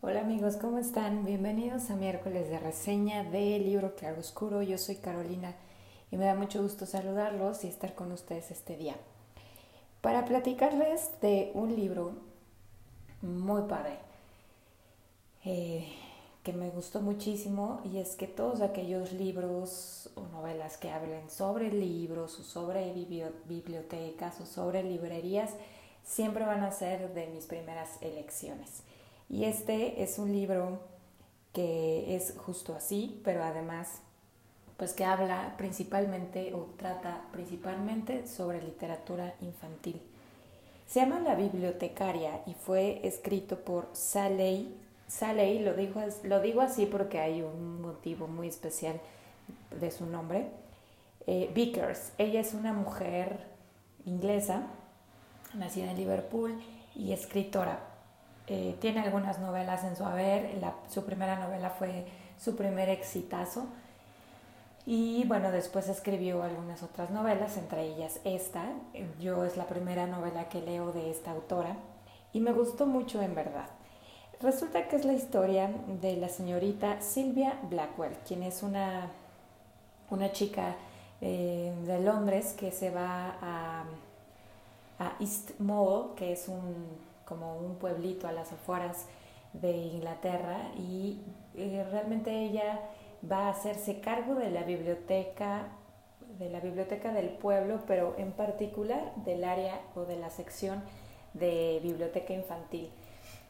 Hola amigos, ¿cómo están? Bienvenidos a miércoles de reseña del libro Claroscuro. Yo soy Carolina y me da mucho gusto saludarlos y estar con ustedes este día. Para platicarles de un libro muy padre eh, que me gustó muchísimo y es que todos aquellos libros o novelas que hablen sobre libros o sobre bibliotecas o sobre librerías siempre van a ser de mis primeras elecciones. Y este es un libro que es justo así, pero además pues que habla principalmente o trata principalmente sobre literatura infantil. Se llama La Bibliotecaria y fue escrito por Sally. Sally lo, digo, lo digo así porque hay un motivo muy especial de su nombre. Eh, Vickers. Ella es una mujer inglesa, nacida en Liverpool y escritora. Eh, tiene algunas novelas en su haber. su primera novela fue su primer exitazo. Y bueno, después escribió algunas otras novelas, entre ellas esta. Yo es la primera novela que leo de esta autora y me gustó mucho en verdad. Resulta que es la historia de la señorita Sylvia Blackwell, quien es una, una chica eh, de Londres que se va a, a East Mall, que es un como un pueblito a las afueras de Inglaterra y eh, realmente ella va a hacerse cargo de la biblioteca de la biblioteca del pueblo, pero en particular del área o de la sección de biblioteca infantil.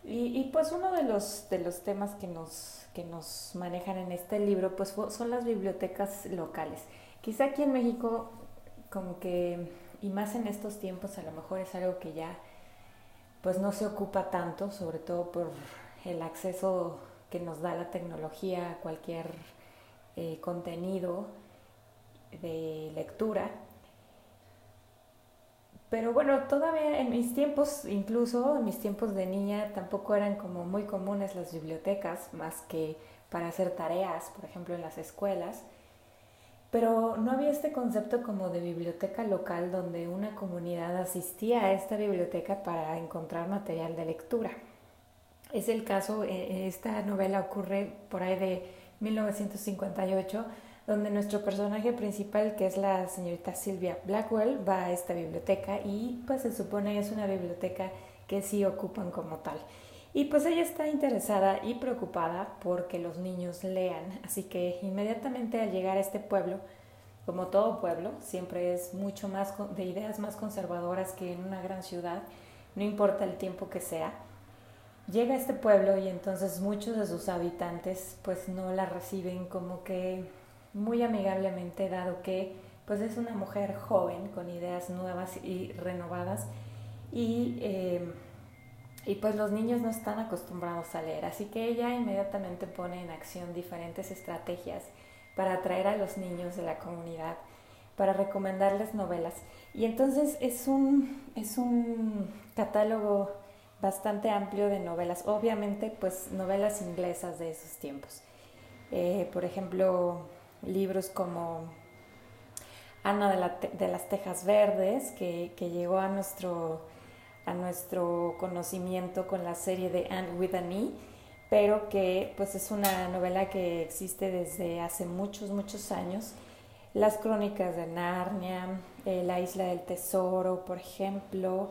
Y, pues uno de los, de los temas que nos, que nos manejan en este libro pues son las bibliotecas locales. Quizá aquí en México como que, y más en estos tiempos, a lo mejor es algo que ya pues no se ocupa tanto, sobre todo por el acceso que nos da la tecnología a cualquier eh, contenido de lectura. Pero bueno, todavía en mis tiempos, incluso en mis tiempos de niña, tampoco eran como muy comunes las bibliotecas, más que para hacer tareas, por ejemplo, en las escuelas. Pero no había este concepto como de biblioteca local donde una comunidad asistía a esta biblioteca para encontrar material de lectura. Es el caso, eh, esta novela ocurre por ahí de 1958, donde nuestro personaje principal, que es la señorita Sylvia Blackwell, va a esta biblioteca y pues se supone es una biblioteca que sí ocupan como tal. Y pues ella está interesada y preocupada porque los niños lean, así que inmediatamente al llegar a este pueblo, como todo pueblo, siempre es mucho más de ideas más conservadoras que en una gran ciudad, no importa el tiempo que sea. Llega a este pueblo y entonces muchos de sus habitantes pues no la reciben como que muy amigablemente dado que pues es una mujer joven con ideas nuevas y renovadas y eh, y pues los niños no están acostumbrados a leer, así que ella inmediatamente pone en acción diferentes estrategias para atraer a los niños de la comunidad, para recomendarles novelas. Y entonces es un, es un catálogo bastante amplio de novelas, obviamente pues novelas inglesas de esos tiempos. Eh, por ejemplo, libros como Ana de, de las Tejas Verdes, que, que llegó a nuestro a nuestro conocimiento con la serie de Anne with an E, pero que pues es una novela que existe desde hace muchos, muchos años. Las crónicas de Narnia, eh, La isla del tesoro, por ejemplo,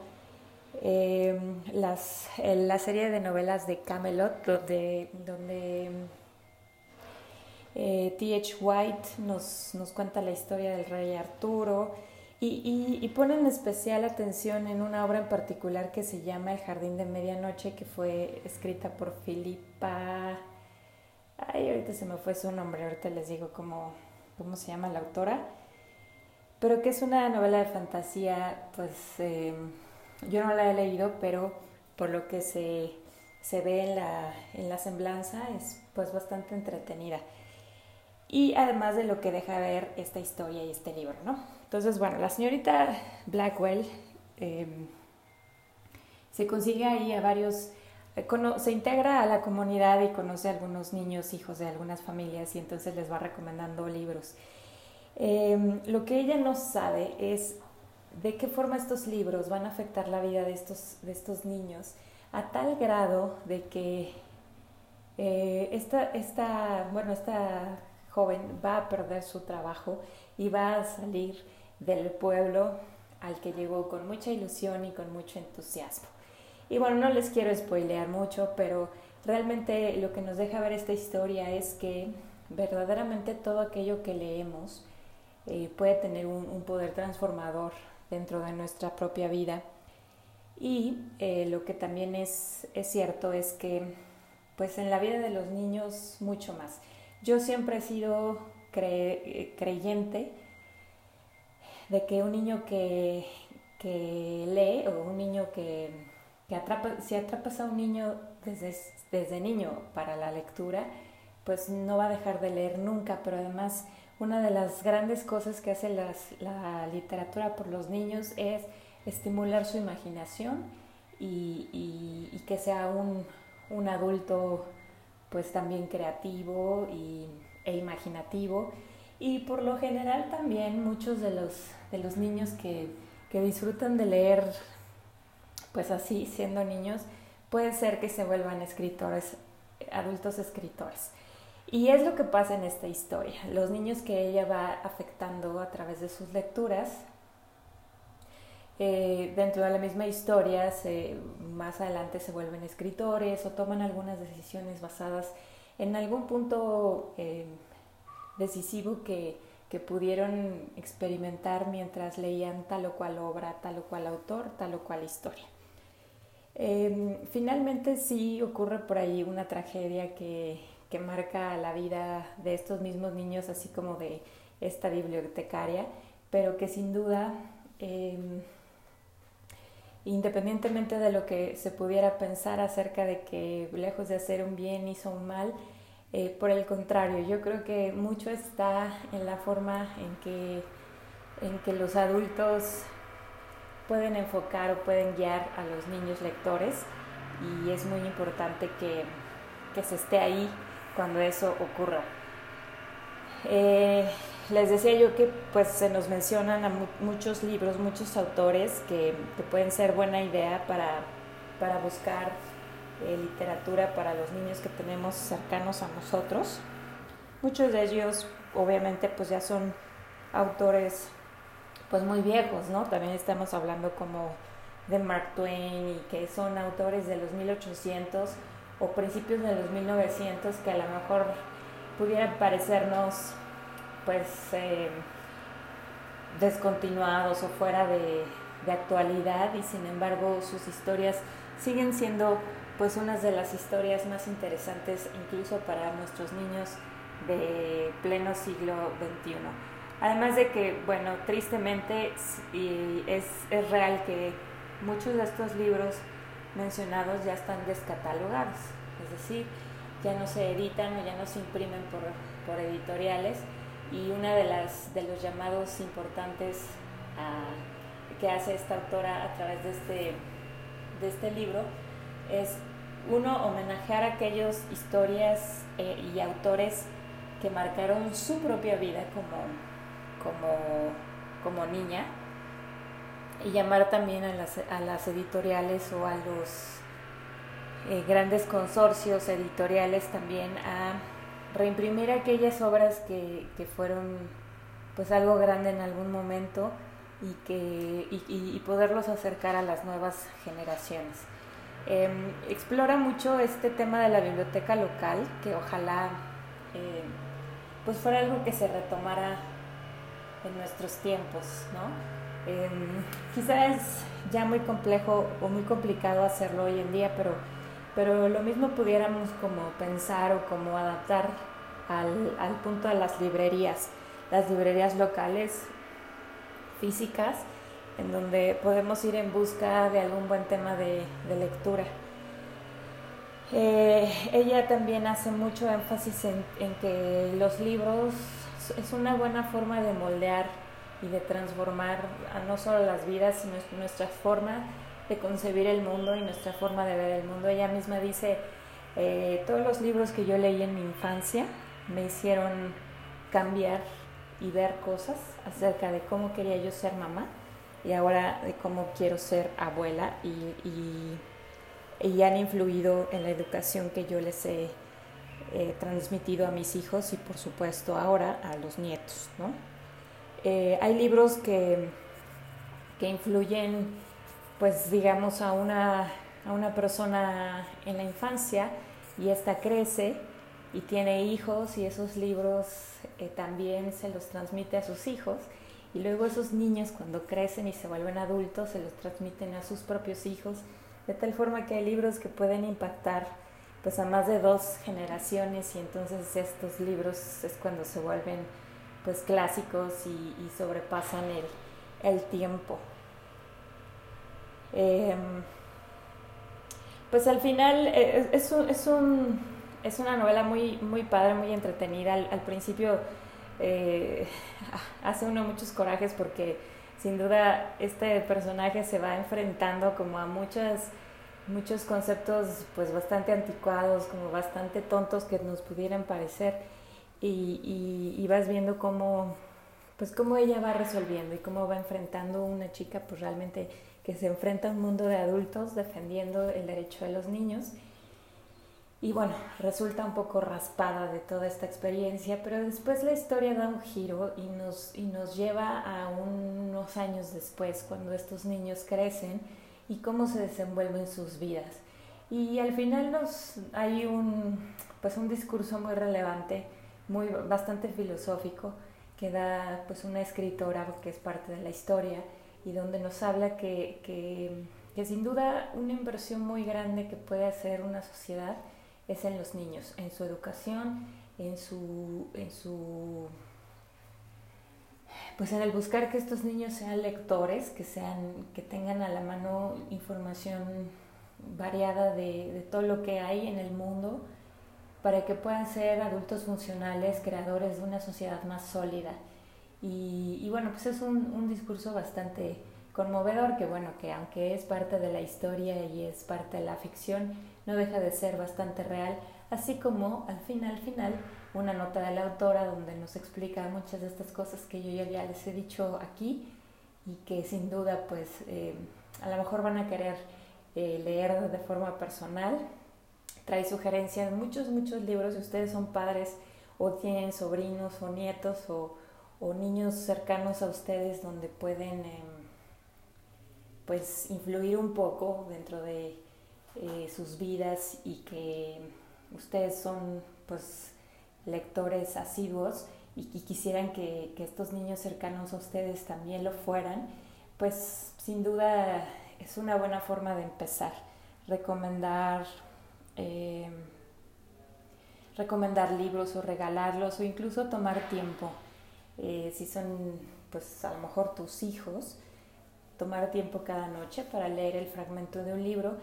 em, las, la serie de novelas de Camelot, donde, donde eh, T.H. White nos, nos cuenta la historia del rey Arturo, y, y, ponen especial atención en una obra en particular que se llama El Jardín de Medianoche, que fue escrita por Filipa... Ay, ahorita se me fue su nombre, ahorita les digo cómo, cómo se llama la autora. Pero que es una novela de fantasía, pues eh, yo no la he leído, pero por lo que se, se ve en la, en la semblanza es pues bastante entretenida. Y además de lo que deja ver esta historia y este libro, ¿no? Entonces, bueno, la señorita Blackwell em, se consigue ahí a varios, eh, se integra a la comunidad y conoce a algunos niños, hijos de algunas familias y entonces les va recomendando libros. Em, lo que ella no sabe es de qué forma estos libros van a afectar la vida de estos, de estos niños a tal grado de que eh, esta, esta, bueno, esta joven va a perder su trabajo y va a salir del pueblo al que llegó con mucha ilusión y con mucho entusiasmo. Y bueno, no les quiero spoilear mucho, pero realmente lo que nos deja ver esta historia es que verdaderamente todo aquello que leemos eh, puede tener un, poder transformador dentro de nuestra propia vida. Y eh, lo que también es, es cierto es que pues en la vida de los niños mucho más. Yo siempre he sido eh, creyente de que un niño que, que lee o un niño que, que, atrapa, si atrapas a un niño desde, desde niño para la lectura, pues no va a dejar de leer nunca, pero además una de las grandes cosas que hace la literatura por los niños es estimular su imaginación y, y, que sea un, un, adulto pues también creativo y, e imaginativo y por lo general también muchos de los, de los niños que, que disfrutan de leer pues así siendo niños puede ser que se vuelvan escritores, adultos escritores. Y es lo que pasa en esta historia. Los niños que ella va afectando a través de sus lecturas, eh, dentro de la misma historia, más adelante se vuelven escritores o toman algunas decisiones basadas en algún punto eh, decisivo que, que pudieron experimentar mientras leían tal o cual obra, tal o cual autor, tal o cual historia. Em, finalmente sí ocurre por ahí una tragedia que, que, marca la vida de estos mismos niños, así como de esta bibliotecaria, pero que sin duda, em, independientemente de lo que se pudiera pensar acerca de que lejos de hacer un bien hizo un mal, eh, por el contrario, yo creo que mucho está en la forma en que, en que los adultos pueden enfocar o pueden guiar a los niños lectores y es muy importante que, se esté ahí cuando eso ocurra. Eh, les decía yo que pues se nos mencionan a muchos libros, muchos autores que, pueden ser buena idea para, para buscar eh, literatura para los niños que tenemos cercanos a nosotros. Muchos de ellos obviamente pues ya son autores pues muy viejos, ¿no? También estamos hablando como de Mark Twain y que son autores de los 1800 o principios de los 1900 que a lo mejor pudieran parecernos pues eh, descontinuados o fuera de, actualidad y sin embargo sus historias siguen siendo pues unas de las historias más interesantes incluso para nuestros niños de pleno siglo XXI. Además de que, bueno, tristemente es, es real que muchos de estos libros mencionados ya están descatalogados, es decir, ya no se editan o ya no se imprimen por, por editoriales y una de las de los llamados importantes ah, que hace esta autora a través de este, de este libro es uno homenajear a aquellas historias eh, y autores que marcaron su propia vida como como, niña y llamar también a las, a las editoriales o a los eh, grandes consorcios editoriales también a reimprimir aquellas obras que, fueron pues algo grande en algún momento y, que, y, poderlos acercar a las nuevas generaciones. Em, explora mucho este tema de la biblioteca local, que ojalá eh, pues fuera algo que se retomara en nuestros tiempos, ¿no? Eh, quizás es ya muy complejo o muy complicado hacerlo hoy en día, pero, pero lo mismo pudiéramos como pensar o como adaptar al, al punto de las librerías, las librerías locales, físicas, en donde podemos ir en busca de algún buen tema de, de lectura. Eh, ella también hace mucho énfasis en, en, que los libros es una buena forma de moldear y de transformar a no solo las vidas, sino nuestra forma de concebir el mundo y nuestra forma de ver el mundo. Ella misma dice, eh, todos los libros que yo leí en mi infancia me hicieron cambiar y ver cosas acerca de cómo quería yo ser mamá y ahora de cómo quiero ser abuela y, y, han influido en la educación que yo les he eh, transmitido a mis hijos y por supuesto ahora a los nietos. ¿no? Eh, hay libros que, que influyen, pues digamos, a una, a una persona en la infancia y esta crece y tiene hijos y esos libros eh, también se los transmite a sus hijos y luego esos niños cuando crecen y se vuelven adultos se los transmiten a sus propios hijos de tal forma que hay libros que pueden impactar pues a más de dos generaciones y entonces estos libros es cuando se vuelven pues clásicos y, sobrepasan el, tiempo. Em, pues al final eh, es, es, un, es, una novela muy, muy padre, muy entretenida. Al, principio eh, hace uno muchos corajes porque sin duda este personaje se va enfrentando como a muchas muchos conceptos pues bastante anticuados, como bastante tontos que nos pudieran parecer y, y, vas viendo cómo pues cómo ella va resolviendo y cómo va enfrentando una chica pues realmente que se enfrenta a un mundo de adultos defendiendo el derecho de los niños y bueno, resulta un poco raspada de toda esta experiencia, pero después la historia da un giro y nos, y nos lleva a unos años después, cuando estos niños crecen y cómo se desenvuelven sus vidas. Y al final nos, hay un, pues un discurso muy relevante, muy, bastante filosófico, que da pues una escritora que es parte de la historia y donde nos habla que, que, que sin duda una inversión muy grande que puede hacer una sociedad es en los niños, en su educación, en su, en su pues en el buscar que estos niños sean lectores, que, sean, que tengan a la mano información variada de, todo lo que hay en el mundo, para que puedan ser adultos funcionales, creadores de una sociedad más sólida. Y, bueno, pues es un, un, discurso bastante conmovedor, que bueno, que aunque es parte de la historia y es parte de la ficción, no deja de ser bastante real, así como al final, al final, una nota de la autora donde nos explica muchas de estas cosas que yo ya les he dicho aquí y que sin duda pues eh, a lo mejor van a querer eh, leer de forma personal. Trae sugerencias, muchos, muchos libros, si ustedes son padres o tienen sobrinos o nietos o, niños cercanos a ustedes donde pueden em, pues influir un poco dentro de eh, sus vidas y que ustedes son pues lectores asiduos y, quisieran que, estos niños cercanos a ustedes también lo fueran, pues sin duda es una buena forma de empezar. Recomendar, eh, recomendar libros o regalarlos o incluso tomar tiempo. Eh, si son pues a lo mejor tus hijos, tomar tiempo cada noche para leer el fragmento de un libro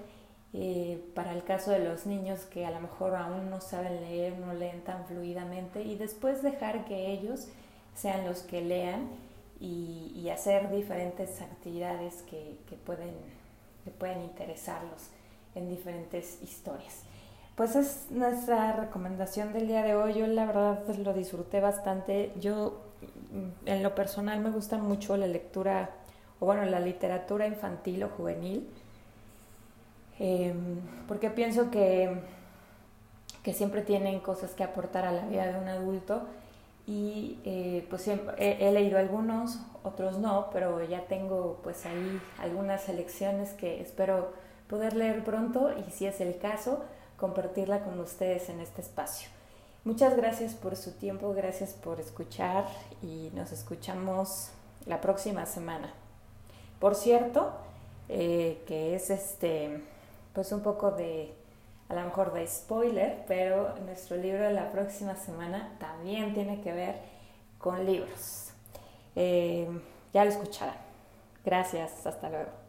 eh, para el caso de los niños que a lo mejor aún no saben leer, no leen tan fluidamente, y después dejar que ellos sean los que lean y, hacer diferentes actividades que, pueden, que pueden interesarlos en diferentes historias. Pues es nuestra recomendación del día de hoy. Yo la verdad lo disfruté bastante. Yo en lo personal me gusta mucho la lectura, o bueno, la literatura infantil o juvenil Em, porque pienso que, que siempre tienen cosas que aportar a la vida de un adulto y eh, pues siempre, he, leído algunos, otros no, pero ya tengo pues ahí algunas selecciones que espero poder leer pronto y si es el caso, compartirla con ustedes en este espacio. Muchas gracias por su tiempo, gracias por escuchar y nos escuchamos la próxima semana. Por cierto, eh, que es este pues un poco de, a lo mejor de spoiler, pero nuestro libro de la próxima semana también tiene que ver con libros. Eh, ya lo escucharán. Gracias, hasta luego.